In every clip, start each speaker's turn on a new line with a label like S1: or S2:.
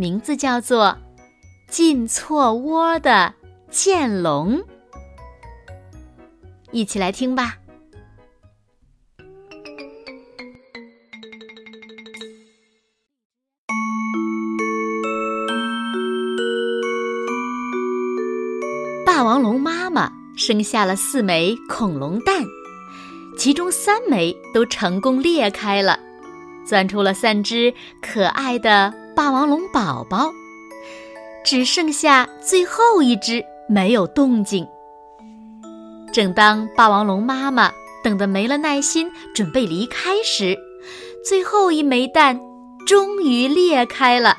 S1: 名字叫做《进错窝的剑龙》，一起来听吧。霸王龙妈妈生下了四枚恐龙蛋，其中三枚都成功裂开了，钻出了三只可爱的。霸王龙宝宝只剩下最后一只没有动静。正当霸王龙妈妈等得没了耐心，准备离开时，最后一枚蛋终于裂开了，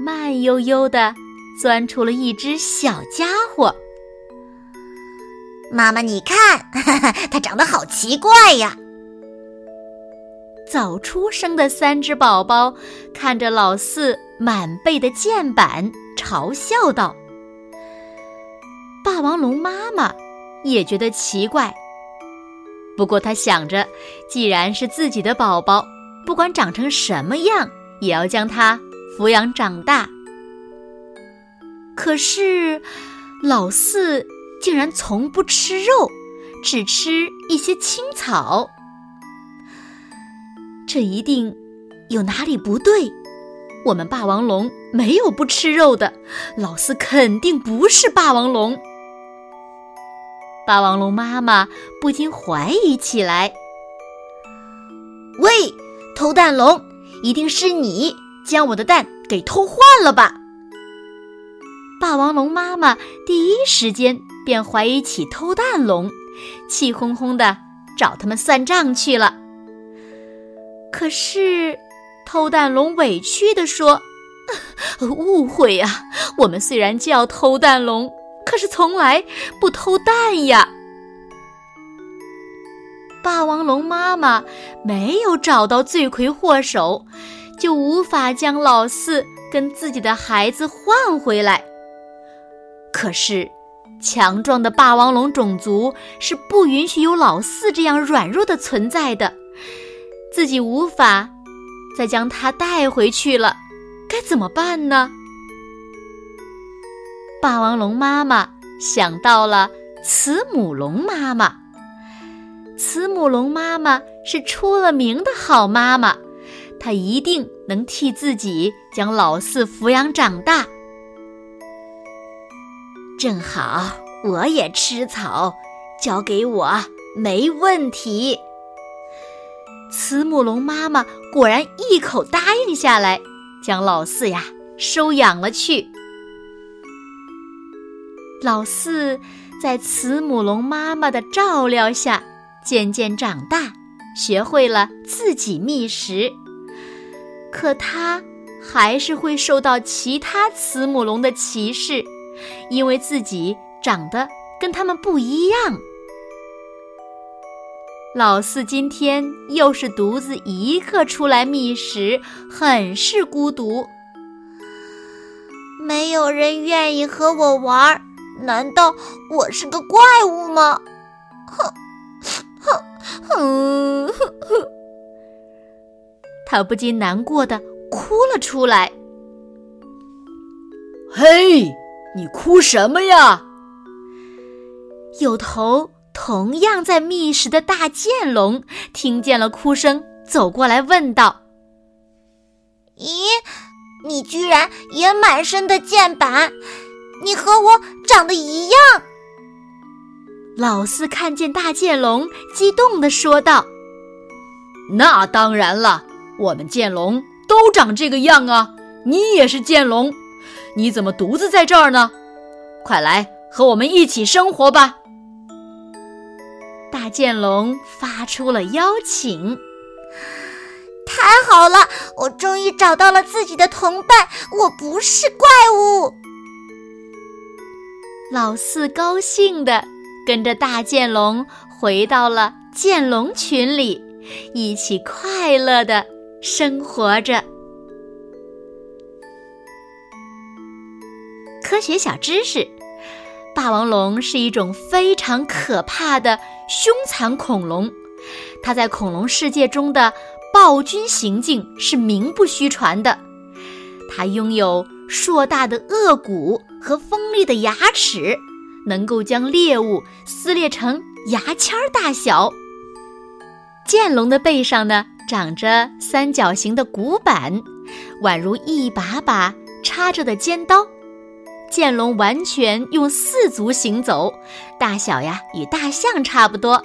S1: 慢悠悠地钻出了一只小家伙。
S2: 妈妈，你看，它长得好奇怪呀！
S1: 早出生的三只宝宝看着老四满背的箭板，嘲笑道：“霸王龙妈妈也觉得奇怪。不过他想着，既然是自己的宝宝，不管长成什么样，也要将它抚养长大。可是老四竟然从不吃肉，只吃一些青草。”这一定有哪里不对。我们霸王龙没有不吃肉的，老四肯定不是霸王龙。霸王龙妈妈不禁怀疑起来：“
S2: 喂，偷蛋龙，一定是你将我的蛋给偷换了吧？”
S1: 霸王龙妈妈第一时间便怀疑起偷蛋龙，气哄哄的找他们算账去了。可是，偷蛋龙委屈地说：“ 误会呀，我们虽然叫偷蛋龙，可是从来不偷蛋呀。”霸王龙妈妈没有找到罪魁祸首，就无法将老四跟自己的孩子换回来。可是，强壮的霸王龙种族是不允许有老四这样软弱的存在的。自己无法再将它带回去了，该怎么办呢？霸王龙妈妈想到了慈母龙妈妈。慈母龙妈妈是出了名的好妈妈，她一定能替自己将老四抚养长大。
S2: 正好我也吃草，交给我没问题。
S1: 慈母龙妈妈果然一口答应下来，将老四呀收养了去。老四在慈母龙妈妈的照料下渐渐长大，学会了自己觅食。可他还是会受到其他慈母龙的歧视，因为自己长得跟他们不一样。老四今天又是独自一个出来觅食，很是孤独。
S2: 没有人愿意和我玩，难道我是个怪物吗？哼，哼，哼，哼！
S1: 他不禁难过的哭了出来。
S3: 嘿，你哭什么呀？
S1: 有头。同样在觅食的大剑龙听见了哭声，走过来问道：“
S2: 咦，你居然也满身的剑板？你和我长得一样？”
S1: 老四看见大剑龙，激动地说道：“
S3: 那当然了，我们剑龙都长这个样啊！你也是剑龙，你怎么独自在这儿呢？快来和我们一起生活吧！”
S1: 剑龙发出了邀请，
S2: 太太好了，我终于找到了自己的同伴，我不是怪物。
S1: 老四高兴的跟着大剑龙回到了剑龙群里，一起快乐的生活着。科学小知识：霸王龙是一种非常可怕的凶残恐龙，它在恐龙世界中的暴君行径是名不虚传的。它拥有硕大的颚骨和锋利的牙齿，能够将猎物撕裂成牙签大小。剑龙的背上呢，长着三角形的骨板，宛如一把把插着的尖刀。剑龙完全用四足行走，大小呀与大象差不多，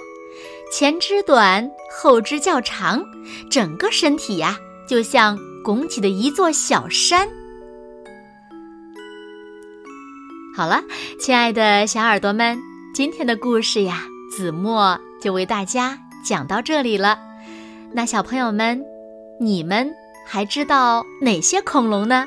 S1: 前肢短，后肢较长，整个身体呀就像拱起的一座小山。好了，亲爱的小耳朵们，今天的故事呀，子墨就为大家讲到这里了。那小朋友们，你们还知道哪些恐龙呢？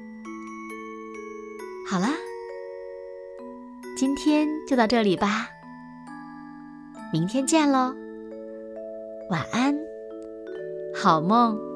S1: 好了，今天就到这里吧，明天见喽，晚安，好梦。